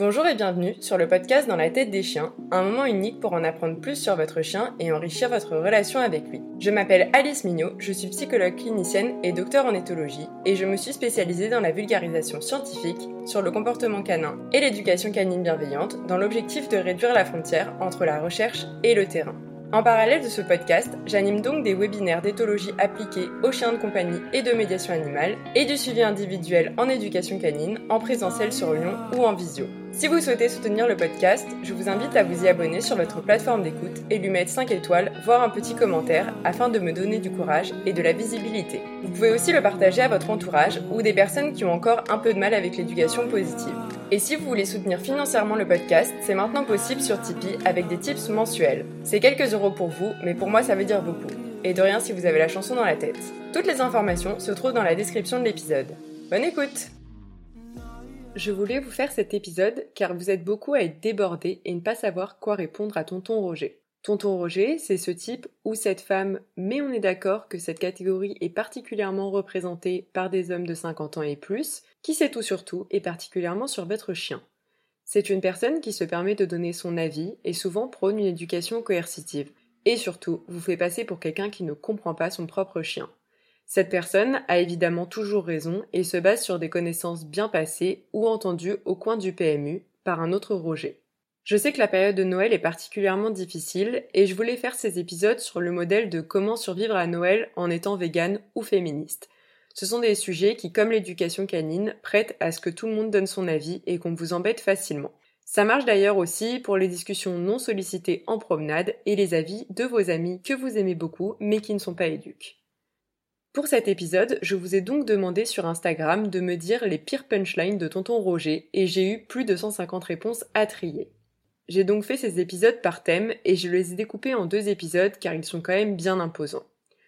Bonjour et bienvenue sur le podcast Dans la tête des chiens, un moment unique pour en apprendre plus sur votre chien et enrichir votre relation avec lui. Je m'appelle Alice Mignot, je suis psychologue clinicienne et docteur en éthologie et je me suis spécialisée dans la vulgarisation scientifique sur le comportement canin et l'éducation canine bienveillante dans l'objectif de réduire la frontière entre la recherche et le terrain. En parallèle de ce podcast, j'anime donc des webinaires d'éthologie appliquée aux chiens de compagnie et de médiation animale et du suivi individuel en éducation canine en présentiel sur Lyon ou en visio. Si vous souhaitez soutenir le podcast, je vous invite à vous y abonner sur votre plateforme d'écoute et lui mettre 5 étoiles, voire un petit commentaire afin de me donner du courage et de la visibilité. Vous pouvez aussi le partager à votre entourage ou des personnes qui ont encore un peu de mal avec l'éducation positive. Et si vous voulez soutenir financièrement le podcast, c'est maintenant possible sur Tipeee avec des tips mensuels. C'est quelques euros pour vous, mais pour moi ça veut dire beaucoup. Et de rien si vous avez la chanson dans la tête. Toutes les informations se trouvent dans la description de l'épisode. Bonne écoute Je voulais vous faire cet épisode car vous êtes beaucoup à être débordés et ne pas savoir quoi répondre à tonton Roger. Tonton Roger, c'est ce type ou cette femme, mais on est d'accord que cette catégorie est particulièrement représentée par des hommes de 50 ans et plus, qui sait tout sur tout, et particulièrement sur votre chien. C'est une personne qui se permet de donner son avis et souvent prône une éducation coercitive, et surtout vous fait passer pour quelqu'un qui ne comprend pas son propre chien. Cette personne a évidemment toujours raison et se base sur des connaissances bien passées ou entendues au coin du PMU par un autre Roger. Je sais que la période de Noël est particulièrement difficile et je voulais faire ces épisodes sur le modèle de comment survivre à Noël en étant vegan ou féministe. Ce sont des sujets qui, comme l'éducation canine, prêtent à ce que tout le monde donne son avis et qu'on vous embête facilement. Ça marche d'ailleurs aussi pour les discussions non sollicitées en promenade et les avis de vos amis que vous aimez beaucoup mais qui ne sont pas éduques. Pour cet épisode, je vous ai donc demandé sur Instagram de me dire les pires punchlines de tonton Roger et j'ai eu plus de 150 réponses à trier. J'ai donc fait ces épisodes par thème et je les ai découpés en deux épisodes car ils sont quand même bien imposants.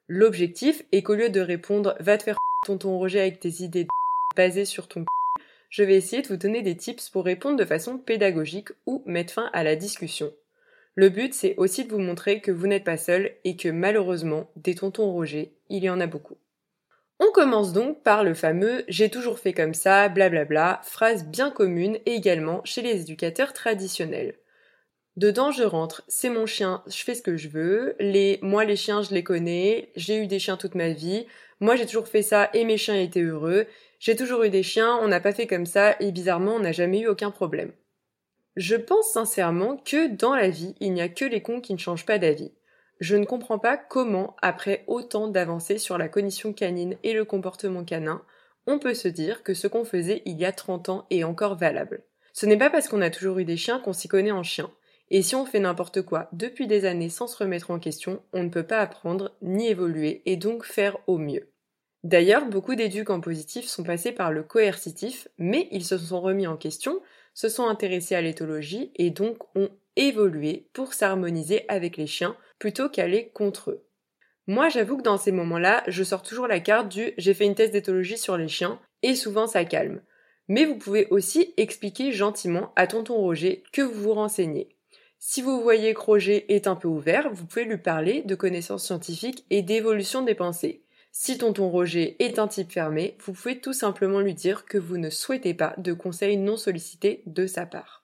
L'objectif est qu'au lieu de répondre va te faire tonton Roger avec tes idées basées sur ton je vais essayer de vous donner des tips pour répondre de façon pédagogique ou mettre fin à la discussion. Le but, c'est aussi de vous montrer que vous n'êtes pas seul et que malheureusement, des tontons Roger, il y en a beaucoup. On commence donc par le fameux j'ai toujours fait comme ça, blablabla, phrase bien commune également chez les éducateurs traditionnels. Dedans, je rentre, c'est mon chien, je fais ce que je veux. Les, moi, les chiens, je les connais. J'ai eu des chiens toute ma vie. Moi, j'ai toujours fait ça et mes chiens étaient heureux. J'ai toujours eu des chiens, on n'a pas fait comme ça et bizarrement, on n'a jamais eu aucun problème. Je pense sincèrement que dans la vie, il n'y a que les cons qui ne changent pas d'avis. Je ne comprends pas comment, après autant d'avancées sur la cognition canine et le comportement canin, on peut se dire que ce qu'on faisait il y a 30 ans est encore valable. Ce n'est pas parce qu'on a toujours eu des chiens qu'on s'y connaît en chien. Et si on fait n'importe quoi depuis des années sans se remettre en question, on ne peut pas apprendre ni évoluer et donc faire au mieux. D'ailleurs, beaucoup d'éducs en positif sont passés par le coercitif, mais ils se sont remis en question, se sont intéressés à l'éthologie et donc ont évolué pour s'harmoniser avec les chiens plutôt qu'aller contre eux. Moi, j'avoue que dans ces moments-là, je sors toujours la carte du j'ai fait une thèse d'éthologie sur les chiens et souvent ça calme. Mais vous pouvez aussi expliquer gentiment à tonton Roger que vous vous renseignez. Si vous voyez que Roger est un peu ouvert, vous pouvez lui parler de connaissances scientifiques et d'évolution des pensées. Si tonton Roger est un type fermé, vous pouvez tout simplement lui dire que vous ne souhaitez pas de conseils non sollicités de sa part.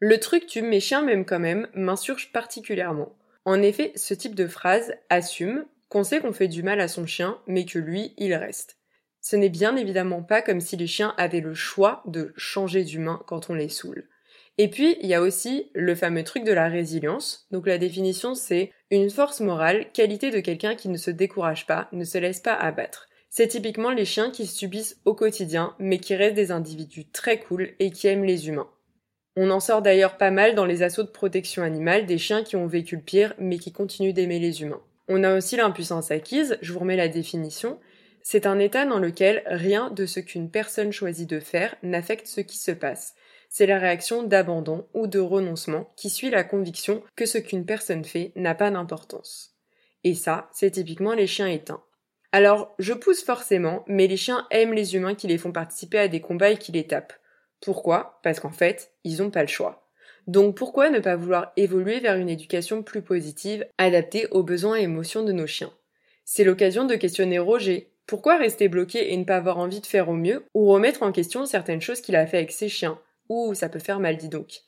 Le truc tu mes chiens m'aiment quand même m'insurge particulièrement. En effet, ce type de phrase assume qu'on sait qu'on fait du mal à son chien, mais que lui, il reste. Ce n'est bien évidemment pas comme si les chiens avaient le choix de changer d'humain quand on les saoule. Et puis, il y a aussi le fameux truc de la résilience. Donc la définition, c'est une force morale, qualité de quelqu'un qui ne se décourage pas, ne se laisse pas abattre. C'est typiquement les chiens qui subissent au quotidien, mais qui restent des individus très cool et qui aiment les humains. On en sort d'ailleurs pas mal dans les assauts de protection animale des chiens qui ont vécu le pire, mais qui continuent d'aimer les humains. On a aussi l'impuissance acquise, je vous remets la définition. C'est un état dans lequel rien de ce qu'une personne choisit de faire n'affecte ce qui se passe c'est la réaction d'abandon ou de renoncement qui suit la conviction que ce qu'une personne fait n'a pas d'importance. Et ça, c'est typiquement les chiens éteints. Alors, je pousse forcément, mais les chiens aiment les humains qui les font participer à des combats et qui les tapent. Pourquoi? Parce qu'en fait, ils n'ont pas le choix. Donc pourquoi ne pas vouloir évoluer vers une éducation plus positive, adaptée aux besoins et émotions de nos chiens? C'est l'occasion de questionner Roger. Pourquoi rester bloqué et ne pas avoir envie de faire au mieux ou remettre en question certaines choses qu'il a fait avec ses chiens? Ouh, ça peut faire mal, dis donc.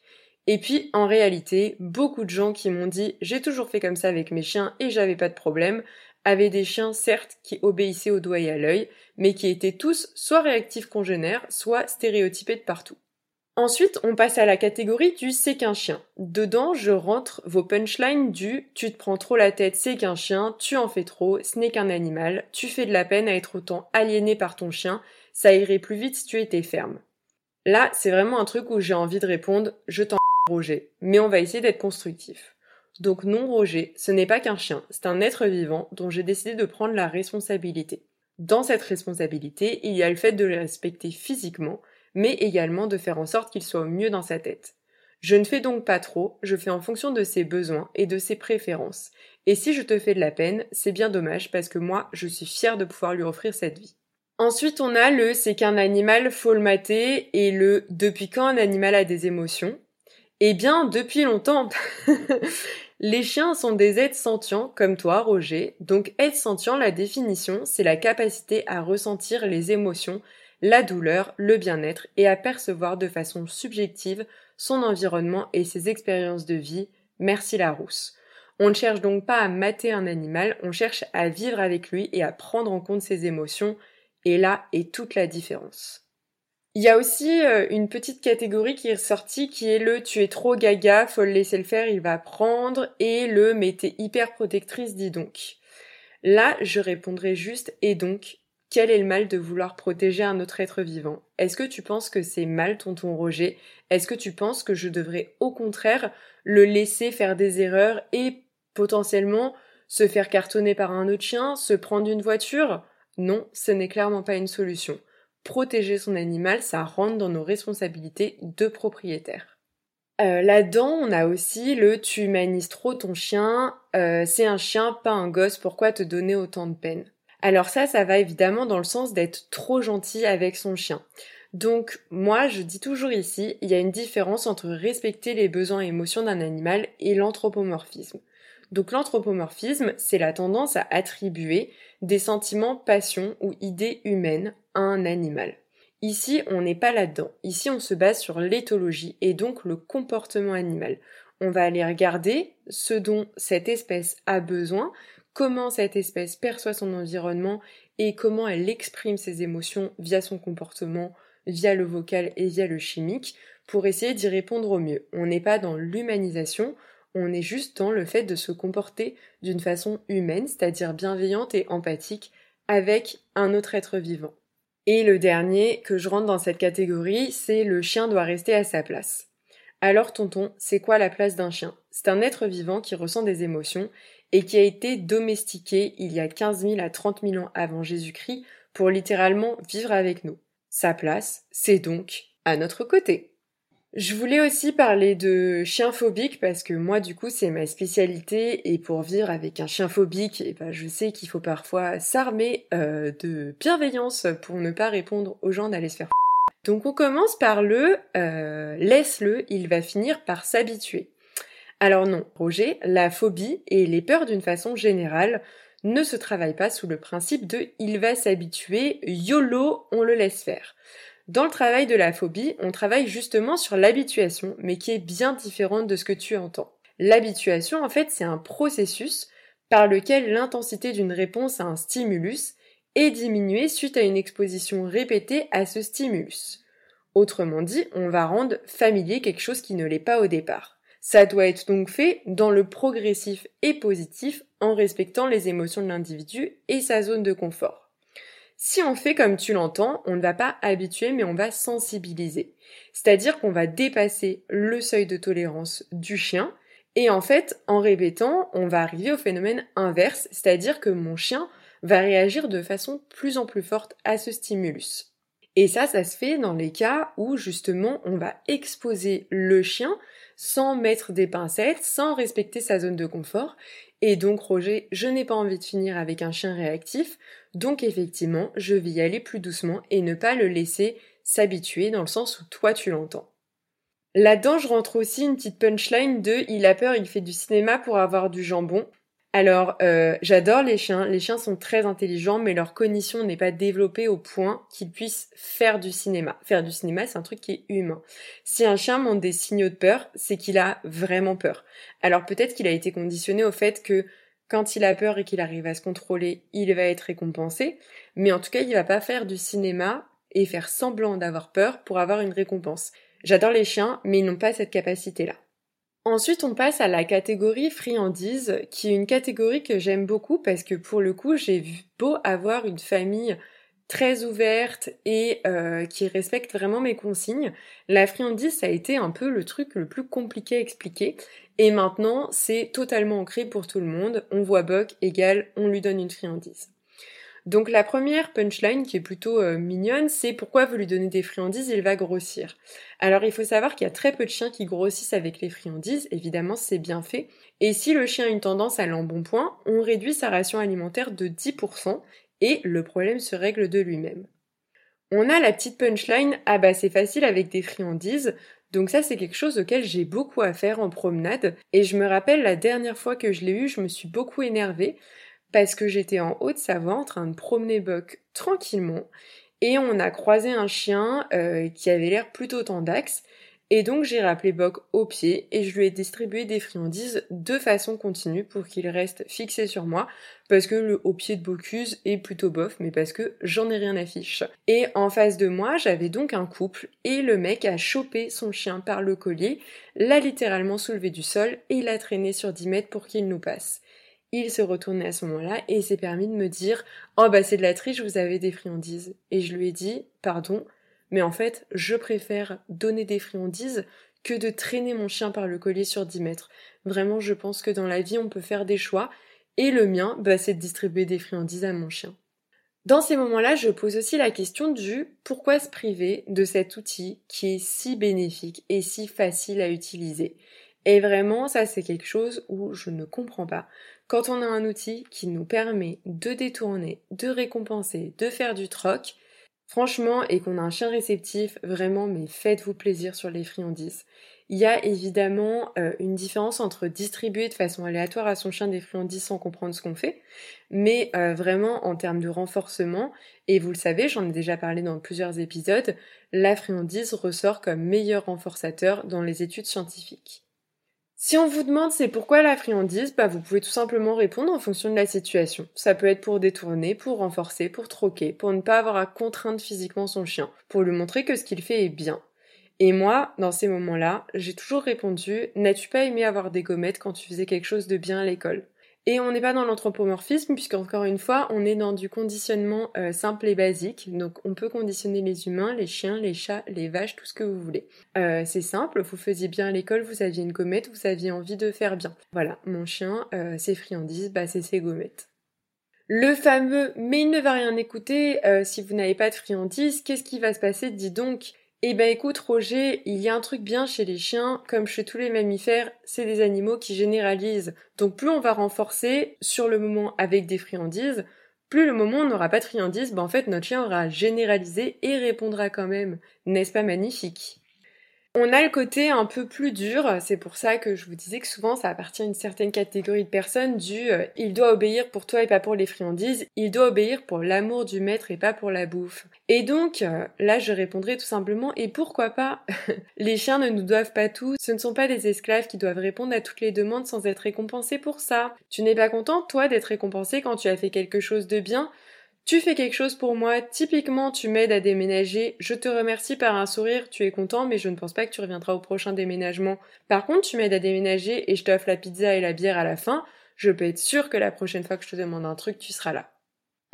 Et puis, en réalité, beaucoup de gens qui m'ont dit j'ai toujours fait comme ça avec mes chiens et j'avais pas de problème, avaient des chiens certes qui obéissaient au doigt et à l'œil, mais qui étaient tous soit réactifs congénères, soit stéréotypés de partout. Ensuite, on passe à la catégorie du c'est qu'un chien. Dedans, je rentre vos punchlines du tu te prends trop la tête, c'est qu'un chien, tu en fais trop, ce n'est qu'un animal, tu fais de la peine à être autant aliéné par ton chien, ça irait plus vite si tu étais ferme. Là, c'est vraiment un truc où j'ai envie de répondre je t'en Roger, mais on va essayer d'être constructif. Donc non Roger, ce n'est pas qu'un chien, c'est un être vivant dont j'ai décidé de prendre la responsabilité. Dans cette responsabilité, il y a le fait de le respecter physiquement, mais également de faire en sorte qu'il soit au mieux dans sa tête. Je ne fais donc pas trop, je fais en fonction de ses besoins et de ses préférences. Et si je te fais de la peine, c'est bien dommage parce que moi, je suis fière de pouvoir lui offrir cette vie. Ensuite, on a le c'est qu'un animal faut le mater et le depuis quand un animal a des émotions? Eh bien, depuis longtemps. Les chiens sont des êtres sentients, comme toi, Roger. Donc, être sentient, la définition, c'est la capacité à ressentir les émotions, la douleur, le bien-être et à percevoir de façon subjective son environnement et ses expériences de vie. Merci Larousse. On ne cherche donc pas à mater un animal, on cherche à vivre avec lui et à prendre en compte ses émotions. Et là est toute la différence. Il y a aussi euh, une petite catégorie qui est ressortie qui est le tu es trop gaga, faut le laisser le faire, il va prendre et le mais t'es hyper protectrice, dis donc. Là, je répondrai juste et donc quel est le mal de vouloir protéger un autre être vivant? Est-ce que tu penses que c'est mal, tonton Roger? Est-ce que tu penses que je devrais au contraire le laisser faire des erreurs et potentiellement se faire cartonner par un autre chien, se prendre une voiture? Non, ce n'est clairement pas une solution. Protéger son animal, ça rentre dans nos responsabilités de propriétaire. Euh, Là-dedans, on a aussi le tu humanises trop ton chien, euh, c'est un chien, pas un gosse, pourquoi te donner autant de peine? Alors ça, ça va évidemment dans le sens d'être trop gentil avec son chien. Donc moi, je dis toujours ici, il y a une différence entre respecter les besoins et émotions d'un animal et l'anthropomorphisme. Donc l'anthropomorphisme, c'est la tendance à attribuer des sentiments, passions ou idées humaines à un animal. Ici, on n'est pas là-dedans. Ici, on se base sur l'éthologie et donc le comportement animal. On va aller regarder ce dont cette espèce a besoin, comment cette espèce perçoit son environnement et comment elle exprime ses émotions via son comportement, via le vocal et via le chimique, pour essayer d'y répondre au mieux. On n'est pas dans l'humanisation, on est juste dans le fait de se comporter d'une façon humaine, c'est-à-dire bienveillante et empathique avec un autre être vivant. Et le dernier que je rentre dans cette catégorie, c'est le chien doit rester à sa place. Alors tonton, c'est quoi la place d'un chien? C'est un être vivant qui ressent des émotions et qui a été domestiqué il y a 15 000 à 30 000 ans avant Jésus-Christ pour littéralement vivre avec nous. Sa place, c'est donc à notre côté. Je voulais aussi parler de chien phobique parce que moi du coup c'est ma spécialité et pour vivre avec un chien phobique, et eh ben, je sais qu'il faut parfois s'armer euh, de bienveillance pour ne pas répondre aux gens d'aller se faire. Donc on commence par le euh, laisse-le, il va finir par s'habituer. Alors non, Roger, la phobie et les peurs d'une façon générale ne se travaillent pas sous le principe de il va s'habituer, YOLO, on le laisse faire. Dans le travail de la phobie, on travaille justement sur l'habituation, mais qui est bien différente de ce que tu entends. L'habituation, en fait, c'est un processus par lequel l'intensité d'une réponse à un stimulus est diminuée suite à une exposition répétée à ce stimulus. Autrement dit, on va rendre familier quelque chose qui ne l'est pas au départ. Ça doit être donc fait dans le progressif et positif en respectant les émotions de l'individu et sa zone de confort. Si on fait comme tu l'entends, on ne va pas habituer mais on va sensibiliser. C'est-à-dire qu'on va dépasser le seuil de tolérance du chien et en fait, en répétant, on va arriver au phénomène inverse, c'est-à-dire que mon chien va réagir de façon plus en plus forte à ce stimulus. Et ça, ça se fait dans les cas où justement on va exposer le chien sans mettre des pincettes, sans respecter sa zone de confort. Et donc Roger, je n'ai pas envie de finir avec un chien réactif, donc effectivement, je vais y aller plus doucement et ne pas le laisser s'habituer dans le sens où toi tu l'entends. Là-dedans, je rentre aussi une petite punchline de il a peur, il fait du cinéma pour avoir du jambon. alors, euh, j'adore les chiens. Les chiens sont très intelligents, mais leur cognition n'est pas développée au point qu'ils puissent faire du cinéma. Faire du cinéma, c'est un truc qui est humain. Si un chien montre des signaux de peur, c'est qu'il a vraiment peur. Alors peut-être qu'il a été conditionné au fait que quand il a peur et qu'il arrive à se contrôler, il va être récompensé. Mais en tout cas, il va pas faire du cinéma et faire semblant d'avoir peur pour avoir une récompense. J'adore les chiens, mais ils n'ont pas cette capacité-là. Ensuite, on passe à la catégorie friandise, qui est une catégorie que j'aime beaucoup parce que pour le coup, j'ai beau avoir une famille très ouverte et euh, qui respecte vraiment mes consignes. La friandise, ça a été un peu le truc le plus compliqué à expliquer. Et maintenant, c'est totalement ancré pour tout le monde. On voit Buck égale, on lui donne une friandise. Donc la première punchline qui est plutôt euh, mignonne, c'est pourquoi vous lui donnez des friandises, il va grossir. Alors il faut savoir qu'il y a très peu de chiens qui grossissent avec les friandises, évidemment c'est bien fait. Et si le chien a une tendance à l'embonpoint, on réduit sa ration alimentaire de 10% et le problème se règle de lui-même. On a la petite punchline, ah bah c'est facile avec des friandises, donc ça c'est quelque chose auquel j'ai beaucoup à faire en promenade, et je me rappelle la dernière fois que je l'ai eu, je me suis beaucoup énervée, parce que j'étais en Haute-Savoie en train de promener Buck tranquillement. Et on a croisé un chien euh, qui avait l'air plutôt tendax et donc j'ai rappelé Buck au pied et je lui ai distribué des friandises de façon continue pour qu'il reste fixé sur moi parce que le haut pied de Bocuse est plutôt bof mais parce que j'en ai rien à fiche. Et en face de moi j'avais donc un couple et le mec a chopé son chien par le collier, l'a littéralement soulevé du sol et l'a traîné sur 10 mètres pour qu'il nous passe. Il se retournait à ce moment-là et s'est permis de me dire Oh bah c'est de la triche, vous avez des friandises. Et je lui ai dit Pardon, mais en fait, je préfère donner des friandises que de traîner mon chien par le collier sur 10 mètres. Vraiment, je pense que dans la vie, on peut faire des choix. Et le mien, bah, c'est de distribuer des friandises à mon chien. Dans ces moments-là, je pose aussi la question du pourquoi se priver de cet outil qui est si bénéfique et si facile à utiliser. Et vraiment, ça c'est quelque chose où je ne comprends pas. Quand on a un outil qui nous permet de détourner, de récompenser, de faire du troc, franchement, et qu'on a un chien réceptif, vraiment, mais faites-vous plaisir sur les friandises. Il y a évidemment euh, une différence entre distribuer de façon aléatoire à son chien des friandises sans comprendre ce qu'on fait, mais euh, vraiment en termes de renforcement, et vous le savez, j'en ai déjà parlé dans plusieurs épisodes, la friandise ressort comme meilleur renforçateur dans les études scientifiques. Si on vous demande c'est pourquoi la friandise, bah vous pouvez tout simplement répondre en fonction de la situation. Ça peut être pour détourner, pour renforcer, pour troquer, pour ne pas avoir à contraindre physiquement son chien, pour lui montrer que ce qu'il fait est bien. Et moi, dans ces moments-là, j'ai toujours répondu N'as-tu pas aimé avoir des gommettes quand tu faisais quelque chose de bien à l'école? Et on n'est pas dans l'anthropomorphisme, puisqu'encore une fois, on est dans du conditionnement euh, simple et basique. Donc on peut conditionner les humains, les chiens, les chats, les vaches, tout ce que vous voulez. Euh, c'est simple, vous faisiez bien à l'école, vous aviez une gommette, vous aviez envie de faire bien. Voilà, mon chien, euh, ses friandises, bah c'est ses gommettes. Le fameux mais il ne va rien écouter si vous n'avez pas de friandises, qu'est-ce qui va se passer? Dis donc eh ben écoute Roger, il y a un truc bien chez les chiens, comme chez tous les mammifères, c'est des animaux qui généralisent. Donc plus on va renforcer sur le moment avec des friandises, plus le moment on n'aura pas de friandises, ben en fait notre chien aura généralisé et répondra quand même. N'est-ce pas magnifique? On a le côté un peu plus dur, c'est pour ça que je vous disais que souvent ça appartient à une certaine catégorie de personnes du euh, il doit obéir pour toi et pas pour les friandises, il doit obéir pour l'amour du maître et pas pour la bouffe. Et donc euh, là je répondrai tout simplement et pourquoi pas? Les chiens ne nous doivent pas tout, ce ne sont pas des esclaves qui doivent répondre à toutes les demandes sans être récompensés pour ça. Tu n'es pas content toi d'être récompensé quand tu as fait quelque chose de bien? Tu fais quelque chose pour moi, typiquement tu m'aides à déménager, je te remercie par un sourire, tu es content, mais je ne pense pas que tu reviendras au prochain déménagement. Par contre, tu m'aides à déménager et je t'offre la pizza et la bière à la fin, je peux être sûre que la prochaine fois que je te demande un truc, tu seras là.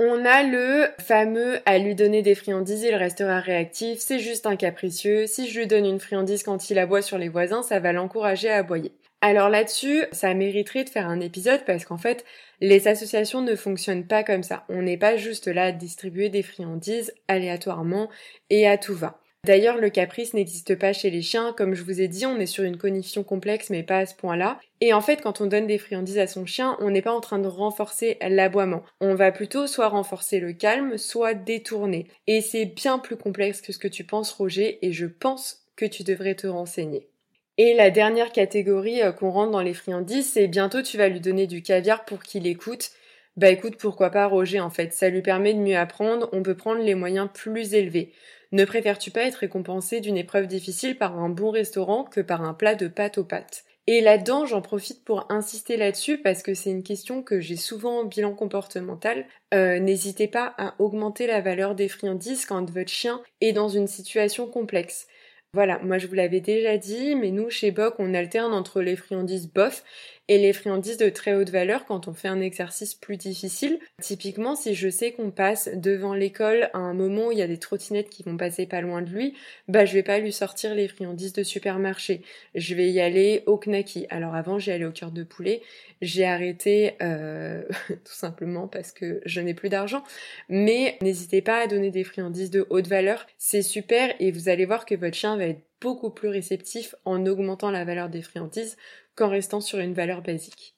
On a le fameux à lui donner des friandises, il restera réactif, c'est juste un capricieux, si je lui donne une friandise quand il aboie sur les voisins, ça va l'encourager à aboyer. Alors là-dessus, ça mériterait de faire un épisode parce qu'en fait, les associations ne fonctionnent pas comme ça. On n'est pas juste là à distribuer des friandises aléatoirement et à tout va. D'ailleurs, le caprice n'existe pas chez les chiens. Comme je vous ai dit, on est sur une cognition complexe, mais pas à ce point-là. Et en fait, quand on donne des friandises à son chien, on n'est pas en train de renforcer l'aboiement. On va plutôt soit renforcer le calme, soit détourner. Et c'est bien plus complexe que ce que tu penses, Roger, et je pense que tu devrais te renseigner. Et la dernière catégorie euh, qu'on rentre dans les friandises, c'est bientôt tu vas lui donner du caviar pour qu'il écoute. Bah écoute, pourquoi pas Roger en fait, ça lui permet de mieux apprendre, on peut prendre les moyens plus élevés. Ne préfères-tu pas être récompensé d'une épreuve difficile par un bon restaurant que par un plat de pâte aux pâtes? Et là-dedans, j'en profite pour insister là-dessus parce que c'est une question que j'ai souvent en bilan comportemental. Euh, n'hésitez pas à augmenter la valeur des friandises quand votre chien est dans une situation complexe. Voilà, moi je vous l'avais déjà dit, mais nous chez Boc on alterne entre les friandises bof et les friandises de très haute valeur quand on fait un exercice plus difficile. Typiquement, si je sais qu'on passe devant l'école à un moment où il y a des trottinettes qui vont passer pas loin de lui, bah je vais pas lui sortir les friandises de supermarché. Je vais y aller au knacky. Alors avant, j'y allais au cœur de poulet. J'ai arrêté euh, tout simplement parce que je n'ai plus d'argent. Mais n'hésitez pas à donner des friandises de haute valeur. C'est super et vous allez voir que votre chien va être beaucoup plus réceptif en augmentant la valeur des friandises qu'en restant sur une valeur basique.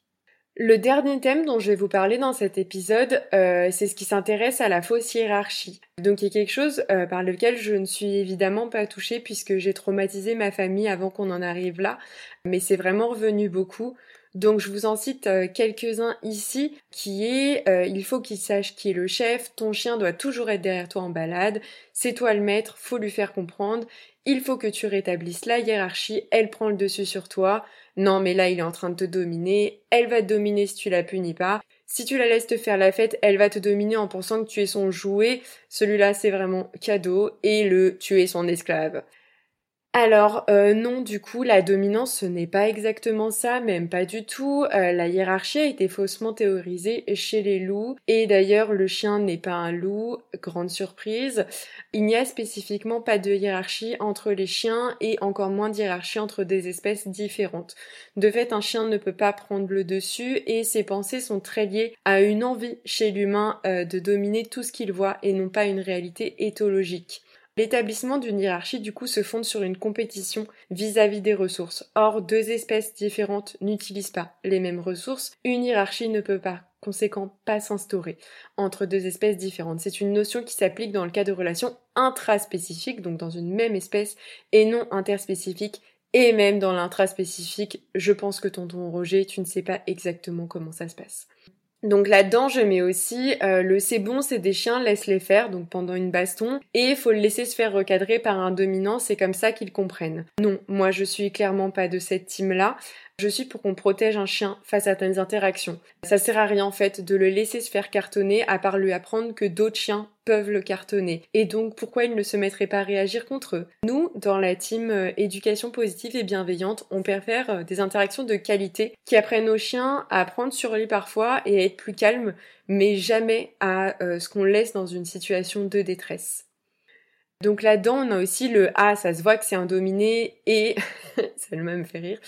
Le dernier thème dont je vais vous parler dans cet épisode, euh, c'est ce qui s'intéresse à la fausse hiérarchie. Donc il y a quelque chose euh, par lequel je ne suis évidemment pas touchée puisque j'ai traumatisé ma famille avant qu'on en arrive là, mais c'est vraiment revenu beaucoup. Donc je vous en cite euh, quelques-uns ici, qui est il faut qu'il sache qui est le chef, ton chien doit toujours être derrière toi en balade, c'est toi le maître, faut lui faire comprendre, il faut que tu rétablisses la hiérarchie, elle prend le dessus sur toi, non mais là il est en train de te dominer, elle va te dominer si tu la punis pas. Si tu la laisses te faire la fête, elle va te dominer en pensant que tu es son jouet. Celui-là c'est vraiment cadeau et le tu es son esclave. Alors euh, non, du coup, la dominance, ce n'est pas exactement ça, même pas du tout. Euh, la hiérarchie a été faussement théorisée chez les loups, et d'ailleurs le chien n'est pas un loup, grande surprise. Il n'y a spécifiquement pas de hiérarchie entre les chiens, et encore moins de hiérarchie entre des espèces différentes. De fait, un chien ne peut pas prendre le dessus, et ses pensées sont très liées à une envie chez l'humain euh, de dominer tout ce qu'il voit, et non pas une réalité éthologique. L'établissement d'une hiérarchie du coup se fonde sur une compétition vis-à-vis des ressources. Or, deux espèces différentes n'utilisent pas les mêmes ressources. Une hiérarchie ne peut par conséquent pas s'instaurer entre deux espèces différentes. C'est une notion qui s'applique dans le cas de relations intraspécifiques, donc dans une même espèce, et non interspécifiques. Et même dans l'intraspécifique, je pense que tonton Roger, tu ne sais pas exactement comment ça se passe. Donc là-dedans, je mets aussi euh, le c'est bon, c'est des chiens, laisse-les faire, donc pendant une baston, et faut le laisser se faire recadrer par un dominant, c'est comme ça qu'ils comprennent. Non, moi je suis clairement pas de cette team-là. Je suis pour qu'on protège un chien face à certaines interactions. Ça sert à rien en fait de le laisser se faire cartonner à part lui apprendre que d'autres chiens peuvent le cartonner. Et donc pourquoi il ne se mettrait pas à réagir contre eux? Nous, dans la team euh, éducation positive et bienveillante, on préfère euh, des interactions de qualité qui apprennent aux chiens à apprendre sur lui parfois et à être plus calmes, mais jamais à euh, ce qu'on laisse dans une situation de détresse. Donc là-dedans, on a aussi le ah, ça se voit que c'est un dominé et ça le même fait rire.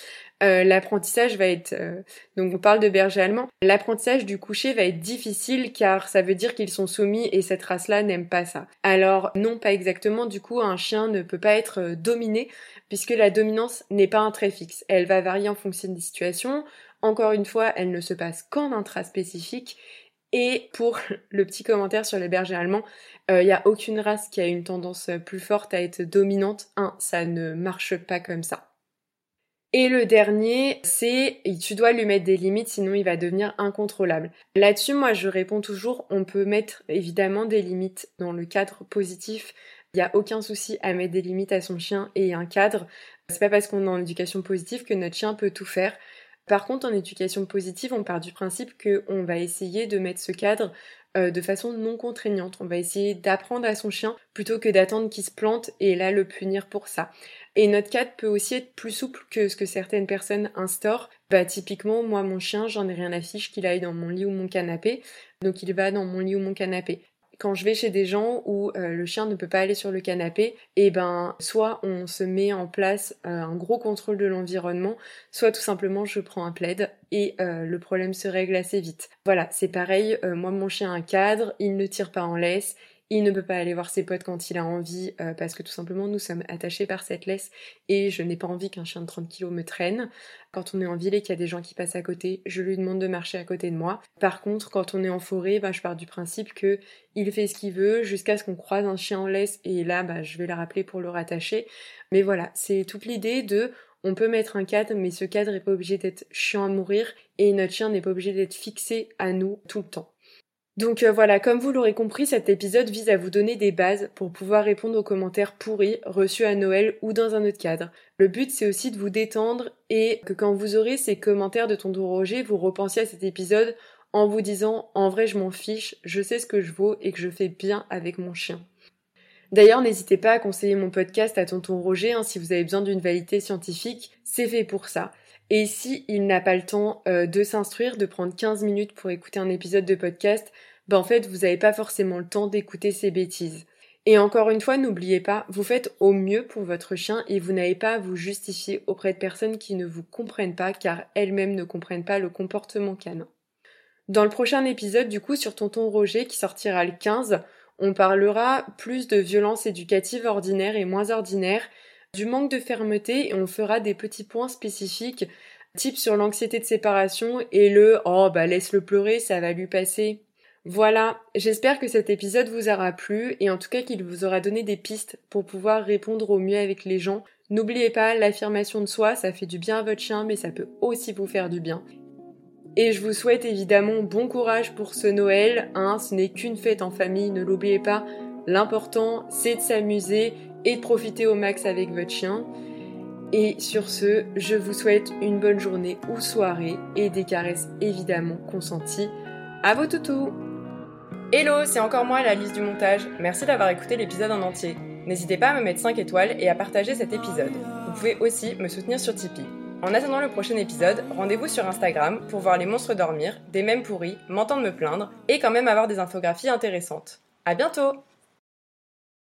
Euh, l'apprentissage va être euh, donc on parle de berger allemand. L'apprentissage du coucher va être difficile car ça veut dire qu'ils sont soumis et cette race-là n'aime pas ça. Alors non, pas exactement. Du coup, un chien ne peut pas être euh, dominé puisque la dominance n'est pas un trait fixe. Elle va varier en fonction des situations. Encore une fois, elle ne se passe qu'en intraspécifique et pour le petit commentaire sur les bergers allemands, il euh, n'y a aucune race qui a une tendance plus forte à être dominante. Un, ça ne marche pas comme ça. Et le dernier, c'est tu dois lui mettre des limites, sinon il va devenir incontrôlable. Là-dessus, moi, je réponds toujours, on peut mettre évidemment des limites dans le cadre positif. Il n'y a aucun souci à mettre des limites à son chien et un cadre. C'est pas parce qu'on est en éducation positive que notre chien peut tout faire. Par contre, en éducation positive, on part du principe qu'on va essayer de mettre ce cadre euh, de façon non contraignante. On va essayer d'apprendre à son chien plutôt que d'attendre qu'il se plante et là le punir pour ça. Et notre cadre peut aussi être plus souple que ce que certaines personnes instaurent. Bah typiquement, moi mon chien, j'en ai rien à fiche qu'il aille dans mon lit ou mon canapé, donc il va dans mon lit ou mon canapé quand je vais chez des gens où euh, le chien ne peut pas aller sur le canapé, et eh ben soit on se met en place euh, un gros contrôle de l'environnement, soit tout simplement je prends un plaid et euh, le problème se règle assez vite. Voilà, c'est pareil, moi mon chien a un cadre, il ne tire pas en laisse, il ne peut pas aller voir ses potes quand il a envie euh, parce que tout simplement nous sommes attachés par cette laisse et je n'ai pas envie qu'un chien de 30 kg me traîne. Quand on est en ville et qu'il y a des gens qui passent à côté, je lui demande de marcher à côté de moi. Par contre, quand on est en forêt, bah, je pars du principe que il fait ce qu'il veut jusqu'à ce qu'on croise un chien en laisse et là bah, je vais le rappeler pour le rattacher. Mais voilà, c'est toute l'idée de On peut mettre un cadre, mais ce cadre n'est pas obligé d'être chiant à mourir et notre chien n'est pas obligé d'être fixé à nous tout le temps. Donc euh, voilà, comme vous l'aurez compris, cet épisode vise à vous donner des bases pour pouvoir répondre aux commentaires pourris reçus à Noël ou dans un autre cadre. Le but c'est aussi de vous détendre et que quand vous aurez ces commentaires de tonton Roger, vous repensiez à cet épisode en vous disant en vrai je m'en fiche, je sais ce que je vaux et que je fais bien avec mon chien. D'ailleurs, n'hésitez pas à conseiller mon podcast à tonton Roger hein, si vous avez besoin d'une validité scientifique, c'est fait pour ça. Et si il n'a pas le temps euh, de s'instruire, de prendre 15 minutes pour écouter un épisode de podcast, ben en fait, vous n'avez pas forcément le temps d'écouter ces bêtises. Et encore une fois, n'oubliez pas, vous faites au mieux pour votre chien et vous n'avez pas à vous justifier auprès de personnes qui ne vous comprennent pas car elles-mêmes ne comprennent pas le comportement canin. Dans le prochain épisode, du coup, sur Tonton Roger qui sortira le 15, on parlera plus de violence éducative ordinaire et moins ordinaire, du manque de fermeté et on fera des petits points spécifiques, type sur l'anxiété de séparation et le oh bah laisse-le pleurer, ça va lui passer. Voilà, j'espère que cet épisode vous aura plu et en tout cas qu'il vous aura donné des pistes pour pouvoir répondre au mieux avec les gens. N'oubliez pas, l'affirmation de soi, ça fait du bien à votre chien, mais ça peut aussi vous faire du bien. Et je vous souhaite évidemment bon courage pour ce Noël, hein, ce n'est qu'une fête en famille, ne l'oubliez pas. L'important, c'est de s'amuser et de profiter au max avec votre chien. Et sur ce, je vous souhaite une bonne journée ou soirée et des caresses évidemment consenties à vos toutous. Hello, c'est encore moi la liste du montage. Merci d'avoir écouté l'épisode en entier. N'hésitez pas à me mettre 5 étoiles et à partager cet épisode. Vous pouvez aussi me soutenir sur Tipeee. En attendant le prochain épisode, rendez-vous sur Instagram pour voir les monstres dormir, des mèmes pourris, m'entendre me plaindre et quand même avoir des infographies intéressantes. À bientôt!